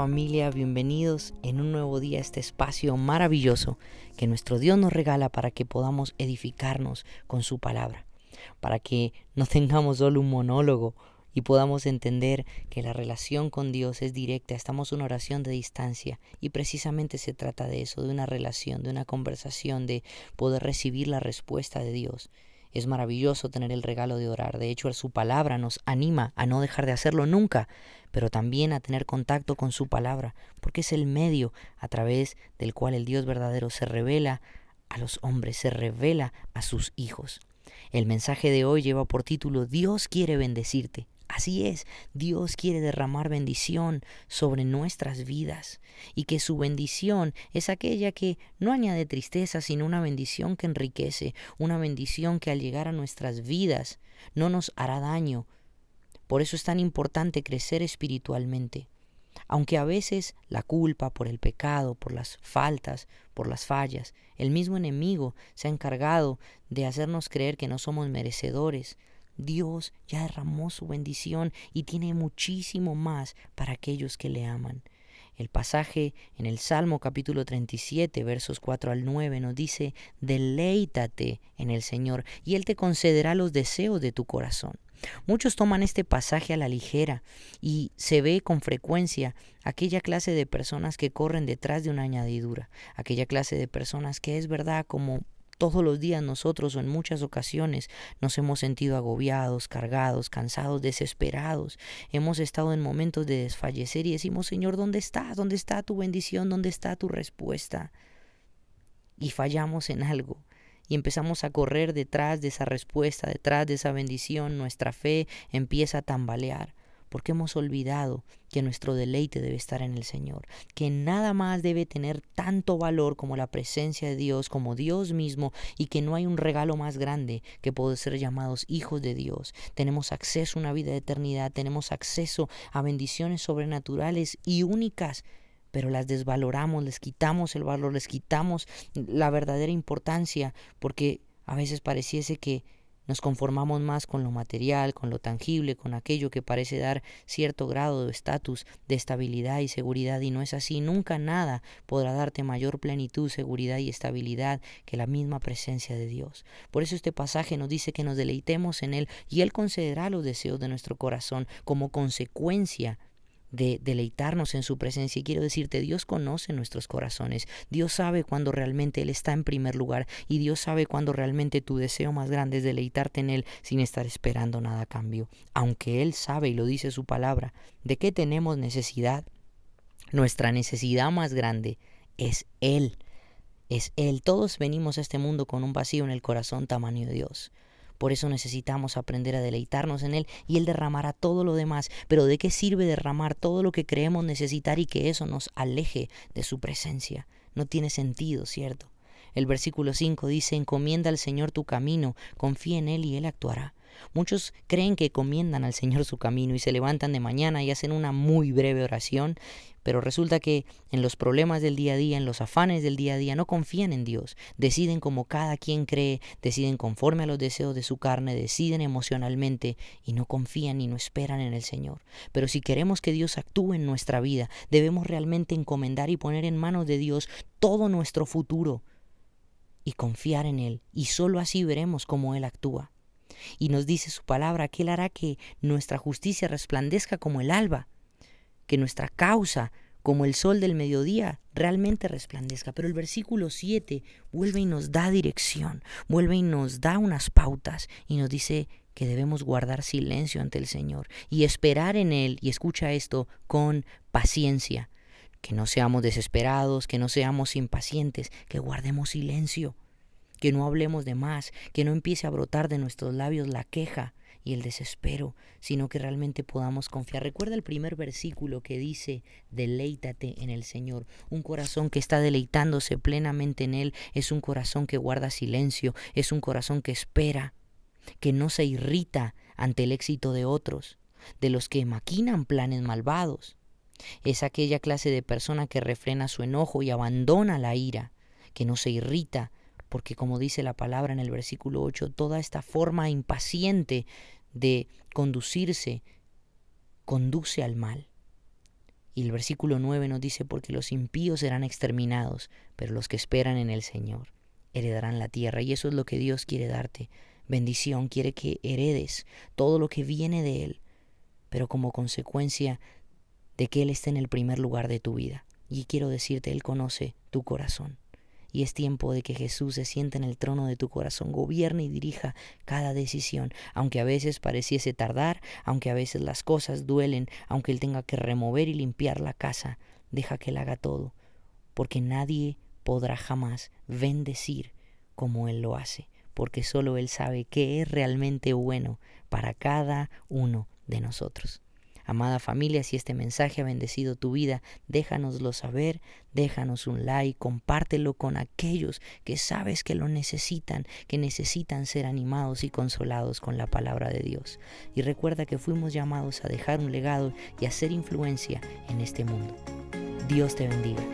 familia, bienvenidos en un nuevo día a este espacio maravilloso que nuestro Dios nos regala para que podamos edificarnos con su palabra, para que no tengamos solo un monólogo y podamos entender que la relación con Dios es directa, estamos en una oración de distancia y precisamente se trata de eso, de una relación, de una conversación, de poder recibir la respuesta de Dios. Es maravilloso tener el regalo de orar. De hecho, su palabra nos anima a no dejar de hacerlo nunca, pero también a tener contacto con su palabra, porque es el medio a través del cual el Dios verdadero se revela a los hombres, se revela a sus hijos. El mensaje de hoy lleva por título Dios quiere bendecirte. Así es, Dios quiere derramar bendición sobre nuestras vidas y que su bendición es aquella que no añade tristeza, sino una bendición que enriquece, una bendición que al llegar a nuestras vidas no nos hará daño. Por eso es tan importante crecer espiritualmente. Aunque a veces la culpa por el pecado, por las faltas, por las fallas, el mismo enemigo se ha encargado de hacernos creer que no somos merecedores, Dios ya derramó su bendición y tiene muchísimo más para aquellos que le aman. El pasaje en el Salmo capítulo 37 versos 4 al 9 nos dice, deleítate en el Señor y Él te concederá los deseos de tu corazón. Muchos toman este pasaje a la ligera y se ve con frecuencia aquella clase de personas que corren detrás de una añadidura, aquella clase de personas que es verdad como todos los días nosotros o en muchas ocasiones nos hemos sentido agobiados, cargados, cansados, desesperados. Hemos estado en momentos de desfallecer y decimos, Señor, ¿dónde estás? ¿Dónde está tu bendición? ¿Dónde está tu respuesta? Y fallamos en algo y empezamos a correr detrás de esa respuesta, detrás de esa bendición, nuestra fe empieza a tambalear porque hemos olvidado que nuestro deleite debe estar en el Señor, que nada más debe tener tanto valor como la presencia de Dios, como Dios mismo, y que no hay un regalo más grande que poder ser llamados hijos de Dios. Tenemos acceso a una vida de eternidad, tenemos acceso a bendiciones sobrenaturales y únicas pero las desvaloramos, les quitamos el valor, les quitamos la verdadera importancia, porque a veces pareciese que nos conformamos más con lo material, con lo tangible, con aquello que parece dar cierto grado de estatus, de estabilidad y seguridad, y no es así. Nunca nada podrá darte mayor plenitud, seguridad y estabilidad que la misma presencia de Dios. Por eso este pasaje nos dice que nos deleitemos en Él y Él concederá los deseos de nuestro corazón como consecuencia de deleitarnos en su presencia. Y quiero decirte, Dios conoce nuestros corazones. Dios sabe cuando realmente Él está en primer lugar. Y Dios sabe cuando realmente tu deseo más grande es deleitarte en Él sin estar esperando nada a cambio. Aunque Él sabe y lo dice su palabra, ¿de qué tenemos necesidad? Nuestra necesidad más grande es Él. Es Él. Todos venimos a este mundo con un vacío en el corazón tamaño de Dios. Por eso necesitamos aprender a deleitarnos en Él y Él derramará todo lo demás. Pero ¿de qué sirve derramar todo lo que creemos necesitar y que eso nos aleje de su presencia? No tiene sentido, ¿cierto? El versículo 5 dice, encomienda al Señor tu camino, confía en Él y Él actuará. Muchos creen que comiendan al Señor su camino y se levantan de mañana y hacen una muy breve oración, pero resulta que en los problemas del día a día, en los afanes del día a día, no confían en Dios, deciden como cada quien cree, deciden conforme a los deseos de su carne, deciden emocionalmente y no confían y no esperan en el Señor. Pero si queremos que Dios actúe en nuestra vida, debemos realmente encomendar y poner en manos de Dios todo nuestro futuro y confiar en Él, y sólo así veremos cómo Él actúa. Y nos dice su palabra que Él hará que nuestra justicia resplandezca como el alba, que nuestra causa, como el sol del mediodía, realmente resplandezca. Pero el versículo 7 vuelve y nos da dirección, vuelve y nos da unas pautas y nos dice que debemos guardar silencio ante el Señor y esperar en Él, y escucha esto, con paciencia. Que no seamos desesperados, que no seamos impacientes, que guardemos silencio que no hablemos de más, que no empiece a brotar de nuestros labios la queja y el desespero, sino que realmente podamos confiar. Recuerda el primer versículo que dice, deleítate en el Señor. Un corazón que está deleitándose plenamente en Él es un corazón que guarda silencio, es un corazón que espera, que no se irrita ante el éxito de otros, de los que maquinan planes malvados. Es aquella clase de persona que refrena su enojo y abandona la ira, que no se irrita porque como dice la palabra en el versículo 8, toda esta forma impaciente de conducirse conduce al mal. Y el versículo 9 nos dice, porque los impíos serán exterminados, pero los que esperan en el Señor heredarán la tierra. Y eso es lo que Dios quiere darte. Bendición, quiere que heredes todo lo que viene de Él, pero como consecuencia de que Él esté en el primer lugar de tu vida. Y quiero decirte, Él conoce tu corazón. Y es tiempo de que Jesús se siente en el trono de tu corazón, gobierne y dirija cada decisión, aunque a veces pareciese tardar, aunque a veces las cosas duelen, aunque Él tenga que remover y limpiar la casa, deja que Él haga todo, porque nadie podrá jamás bendecir como Él lo hace, porque solo Él sabe qué es realmente bueno para cada uno de nosotros. Amada familia, si este mensaje ha bendecido tu vida, déjanoslo saber, déjanos un like, compártelo con aquellos que sabes que lo necesitan, que necesitan ser animados y consolados con la palabra de Dios. Y recuerda que fuimos llamados a dejar un legado y a hacer influencia en este mundo. Dios te bendiga.